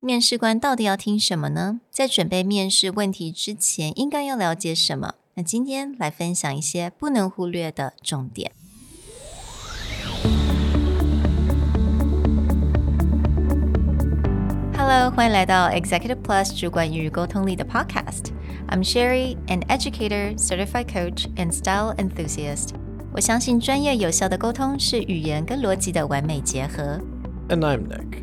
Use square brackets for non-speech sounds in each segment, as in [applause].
面试官到底要听什么呢？在准备面试问题之前，应该要了解什么？那今天来分享一些不能忽略的重点。Hello，欢迎来到 Executive Plus 主管与沟通力的 Podcast。I'm Sherry, an educator, certified coach, and style enthusiast。我相信专业有效的沟通是语言跟逻辑的完美结合。And I'm Nick,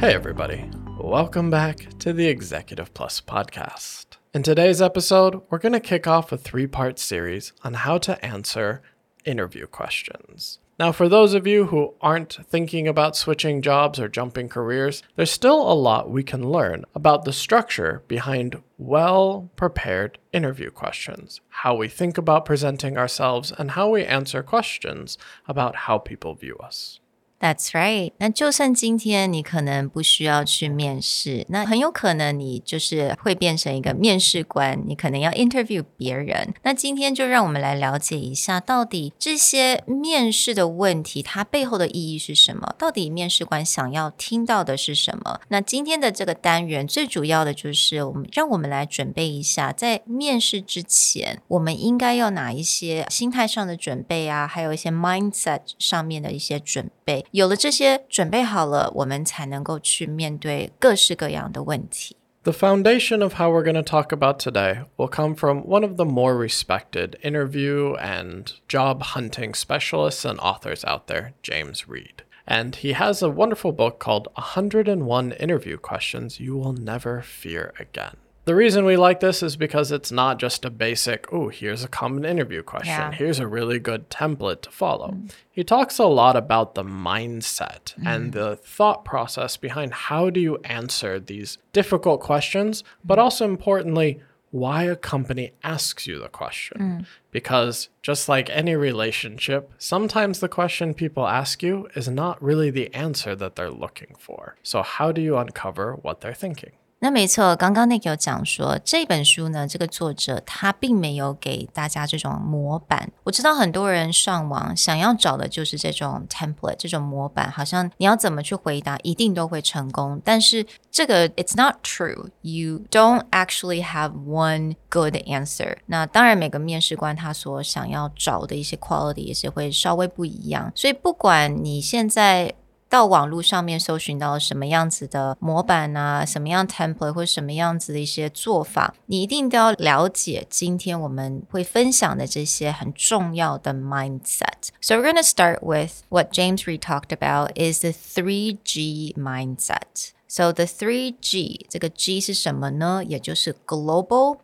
Hey, everybody. Welcome back to the Executive Plus podcast. In today's episode, we're going to kick off a three part series on how to answer interview questions. Now, for those of you who aren't thinking about switching jobs or jumping careers, there's still a lot we can learn about the structure behind well prepared interview questions, how we think about presenting ourselves, and how we answer questions about how people view us. That's right。那就算今天你可能不需要去面试，那很有可能你就是会变成一个面试官，你可能要 interview 别人。那今天就让我们来了解一下，到底这些面试的问题它背后的意义是什么？到底面试官想要听到的是什么？那今天的这个单元最主要的就是我们让我们来准备一下，在面试之前，我们应该要哪一些心态上的准备啊，还有一些 mindset 上面的一些准备。有了这些准备好了，我们才能够去面对各式各样的问题。The foundation of how we're going to talk about today will come from one of the more respected interview and job hunting specialists and authors out there, James Reed. And he has a wonderful book called 101 Interview Questions You Will Never Fear Again. The reason we like this is because it's not just a basic, oh, here's a common interview question. Yeah. Here's a really good template to follow. Mm. He talks a lot about the mindset mm. and the thought process behind how do you answer these difficult questions, but mm. also importantly, why a company asks you the question. Mm. Because just like any relationship, sometimes the question people ask you is not really the answer that they're looking for. So, how do you uncover what they're thinking? 那没错，刚刚那个有讲说这本书呢，这个作者他并没有给大家这种模板。我知道很多人上网想要找的就是这种 template 这种模板，好像你要怎么去回答一定都会成功。但是这个 it's not true. You don't actually have one good answer. 那当然每个面试官他所想要找的一些 quality 也是会稍微不一样。所以不管你现在。到网络上面搜寻到什么样子的模板啊，什么样 template 或什么样子的一些做法，你一定都要了解。今天我们会分享的这些很重要的 mindset。So we're going to start with what James Reed talked about is the three G mindset. So the three G 这个 G 是什么呢？也就是 global,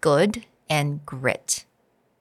good and grit。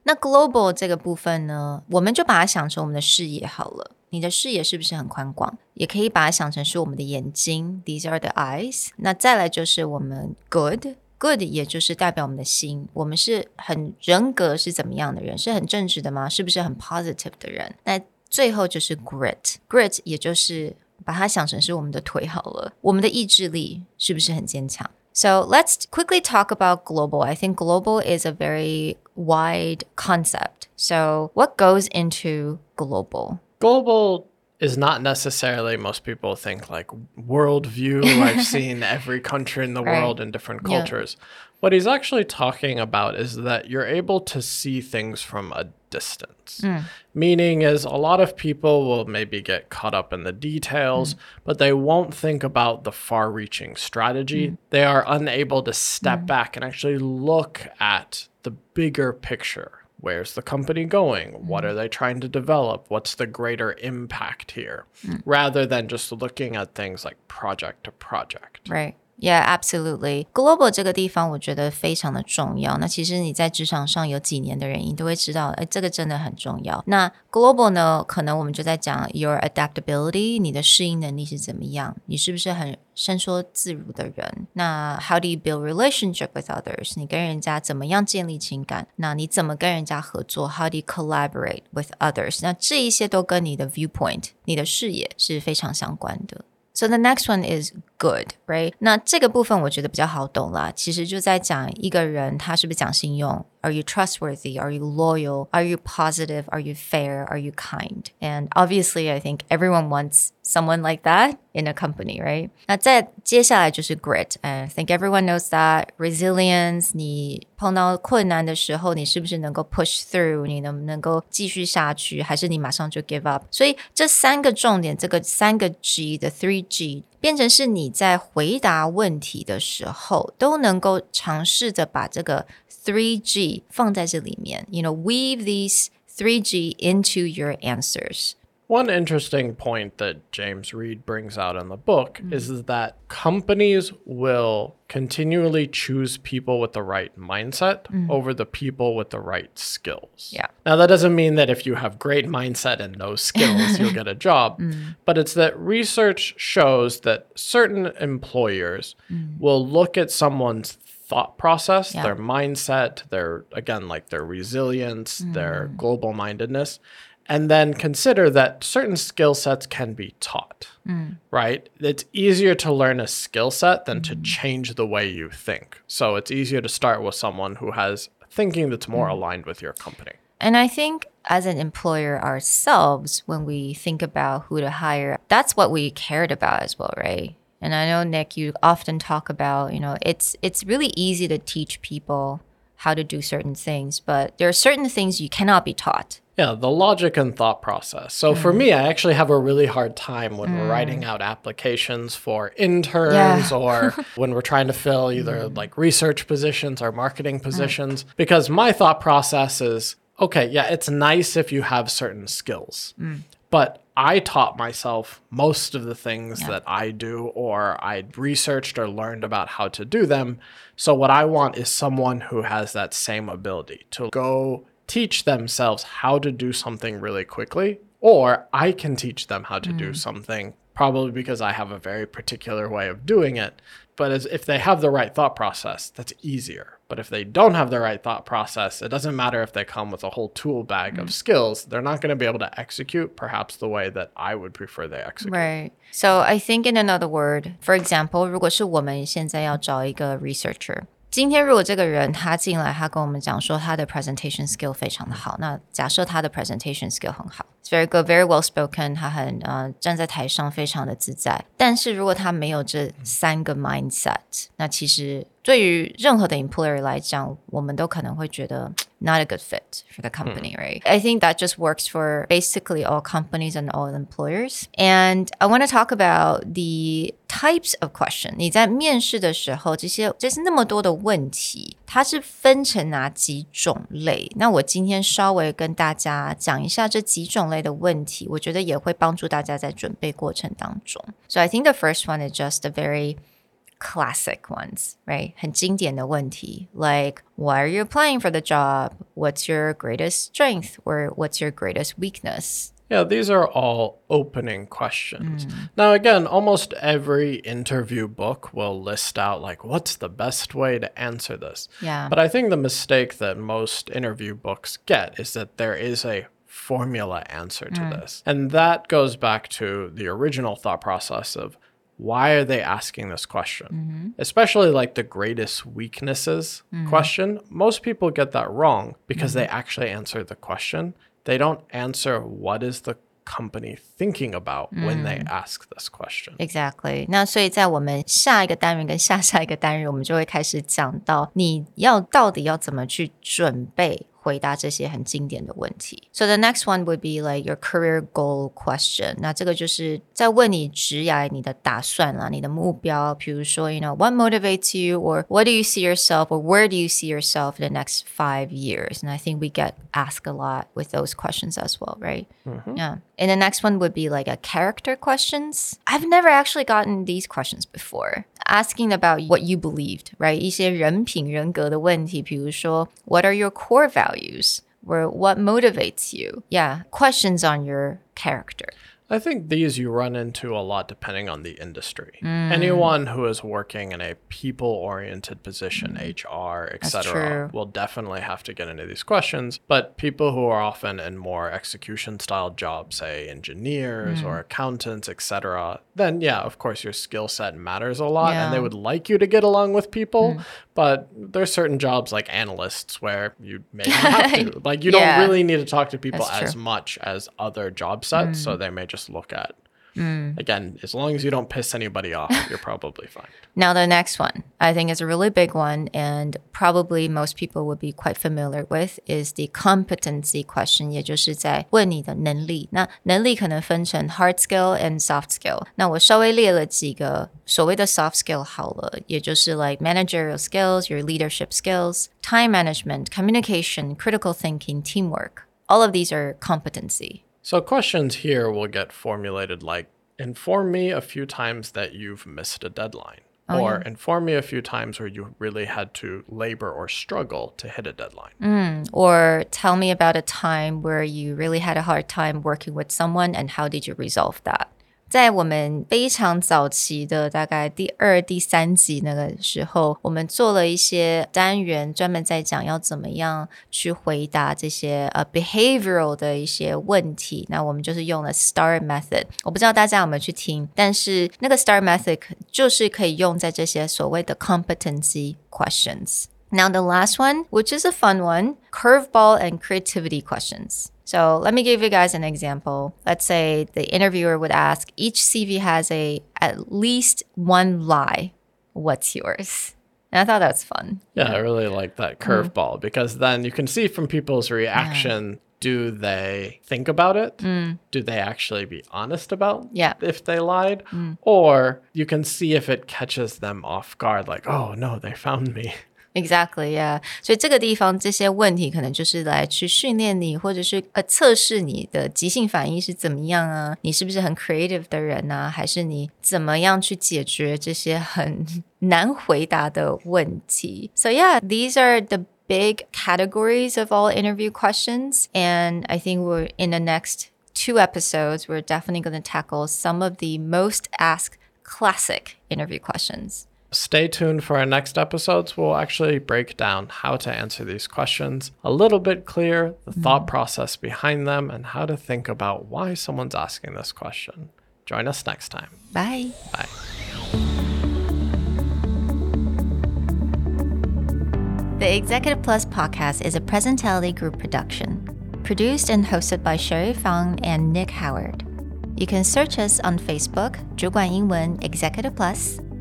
那 global 这个部分呢，我们就把它想成我们的视野好了。 你的视野是不是很宽广？也可以把它想成是我们的眼睛，These are the eyes。那再来就是我们 good，good 也就是代表我们的心。我们是很人格是怎么样的人？是很正直的吗？是不是很 positive 的人？那最后就是 grit，grit 也就是把它想成是我们的腿好了。我们的意志力是不是很坚强？So let's quickly talk about global. I think global is a very wide concept. So what goes into global? Global is not necessarily most people think like worldview. [laughs] I've seen every country in the right. world in different cultures. Yeah. What he's actually talking about is that you're able to see things from a distance. Mm. Meaning is a lot of people will maybe get caught up in the details, mm. but they won't think about the far-reaching strategy. Mm. They are unable to step mm. back and actually look at the bigger picture Where's the company going? Mm. What are they trying to develop? What's the greater impact here? Mm. Rather than just looking at things like project to project. Right. Yeah, absolutely. Global 这个地方我觉得非常的重要。那其实你在职场上有几年的人，你都会知道，哎，这个真的很重要。那 global 呢，可能我们就在讲 your adaptability，你的适应能力是怎么样？你是不是很 伸缩自如的人？那 how do you build relationship with others？你跟人家怎么样建立情感？那你怎么跟人家合作？How do you collaborate with others？那这一些都跟你的 viewpoint，你的视野是非常相关的。So the next one is good, right? 那这个部分我觉得比较好懂啦。其实就在讲一个人他是不是讲信用。Are you trustworthy? Are you loyal? Are you positive? Are you fair? Are you kind? And obviously, I think everyone wants someone like that in a company, right? 那再接下来就是 grit. I think everyone knows that resilience. 你碰到困难的时候，你是不是能够 push through？你能不能够继续下去，还是你马上就 give up？所以这三个重点，这个三个 G 的 three G 变成是你在回答问题的时候都能够尝试着把这个 three G 放在这里面，you know weave these three G into your answers。One interesting point that James Reed brings out in the book mm. is that companies will continually choose people with the right mindset mm. over the people with the right skills. Yeah. Now that doesn't mean that if you have great mindset and no skills you'll [laughs] get a job, mm. but it's that research shows that certain employers mm. will look at someone's thought process, yeah. their mindset, their again like their resilience, their mm. global mindedness and then consider that certain skill sets can be taught, mm. right? It's easier to learn a skill set than to change the way you think. So it's easier to start with someone who has thinking that's more mm. aligned with your company. And I think as an employer ourselves, when we think about who to hire, that's what we cared about as well, right? And I know Nick, you often talk about, you know, it's it's really easy to teach people how to do certain things, but there are certain things you cannot be taught. Yeah, the logic and thought process. So mm. for me, I actually have a really hard time when mm. we're writing out applications for interns yeah. or [laughs] when we're trying to fill either mm. like research positions or marketing mm. positions because my thought process is okay, yeah, it's nice if you have certain skills. Mm. But I taught myself most of the things yeah. that I do, or I researched or learned about how to do them. So, what I want is someone who has that same ability to go teach themselves how to do something really quickly, or I can teach them how to mm. do something, probably because I have a very particular way of doing it. But as, if they have the right thought process, that's easier. But if they don't have the right thought process, it doesn't matter if they come with a whole tool bag mm. of skills, they're not going to be able to execute perhaps the way that I would prefer they execute. Right. So I think in another word, for example, 如果是我们现在要找一个 researcher，今天如果这个人他进来，他跟我们讲说他的 presentation skill 非常的好，那假设他的 presentation skill 很好，it's very good, very well spoken，他很呃站在台上非常的自在。但是如果他没有这三个 mindset，那其实 对于任何的 employer 来讲，我们都可能会觉得 [tsk] not a good fit for the company, mm. right? I think that just works for basically all companies and all employers. And I want to talk about the types of question. 你在面试的时候，这些这是那么多的问题，它是分成哪几种类？那我今天稍微跟大家讲一下这几种类的问题，我觉得也会帮助大家在准备过程当中。So I think the first one is just a very classic ones, right? 很经典的问题，like why are you applying for the job? What's your greatest strength or what's your greatest weakness? Yeah, these are all opening questions. Mm. Now, again, almost every interview book will list out, like, what's the best way to answer this? Yeah. But I think the mistake that most interview books get is that there is a formula answer to mm. this. And that goes back to the original thought process of why are they asking this question? Mm-hmm. Especially like the greatest weaknesses mm-hmm. question. Most people get that wrong because mm-hmm. they actually answer the question. They don't answer what is the company thinking about when they ask this question. Exactly. 那所以在我们下一个单元跟下下一个单元，我们就会开始讲到你要到底要怎么去准备 回答这些很经典的问题。So the next one would be like your career goal question。那这个就是在问你职业你的打算啦，你的目标。比如说，you know what motivates you, or what do you see yourself, or where do you see yourself in the next five years? And I think we get asked a lot with those questions as well, right? Yeah. And the next one would be like a character questions. I've never actually gotten these questions before. Asking about what you believed, right? 一些人品人格的问题，比如说 What are your core values? Or what motivates you? Yeah, questions on your character. I think these you run into a lot depending on the industry. Mm. Anyone who is working in a people oriented position, mm. HR, etc., will definitely have to get into these questions. But people who are often in more execution style jobs, say engineers or mm. accountants, etc., then yeah, of course, your skill set matters a lot and they would like you to get along with people. But there's certain jobs like analysts where you may not have to. [laughs] Like, you Yeah. don't really need to talk to people as true. much as other job sets. So mm. they may just look at. Again, as long as you don't piss anybody off, [laughs] you're probably fine. Now, the next one, I think is a really big one, and probably most people would be quite familiar with, is the competency question，也就是在问你的能力。那能力可能分成 hard skill and soft skill。那我稍微列了几个所谓的 soft skill 好了，也就是 like managerial skills, your leadership skills, time management, communication, critical thinking, teamwork. All of these are competency. So, questions here will get formulated like inform me a few times that you've missed a deadline. Oh, or inform me a few times where you really had to labor or struggle to hit a deadline. Mm, or tell me about a time where you really had a hard time working with someone and how did you resolve that? 在我们非常早期的大概第二、第三集那个时候，我们做了一些单元，专门在讲要怎么样去回答这些呃 behavioral 的一些问题。那我们就是用了 STAR method，我不知道大家有没有去听，但是那个 STAR method 就是可以用在这些所谓的 competency questions。Now, the last one, which is a fun one curveball and creativity questions. So, let me give you guys an example. Let's say the interviewer would ask each CV has a at least one lie. What's yours? And I thought that was fun. Yeah, I really like that mm-hmm. curveball because then you can see from people's reaction do they think about it? Mm. Do they actually be honest about Yeah. if they lied? Mm. Or you can see if it catches them off guard, like, oh no, they found me. Exactly, yeah. 所以这个地方这些问题可能就是来去训练你，或者是呃测试你的即兴反应是怎么样啊？你是不是很 creative 的人啊？还是你怎么样去解决这些很难回答的问题？So yeah, [laughs] these are the big categories of all interview questions, and I think we're in the next two episodes, we're definitely going to tackle some of the most asked classic interview questions. Stay tuned for our next episodes. We'll actually break down how to answer these questions a little bit clear, the thought process behind them, and how to think about why someone's asking this question. Join us next time. Bye. Bye. The Executive Plus podcast is a Presentality Group production, produced and hosted by Sherry Fang and Nick Howard. You can search us on Facebook, 主管英文 Executive Plus.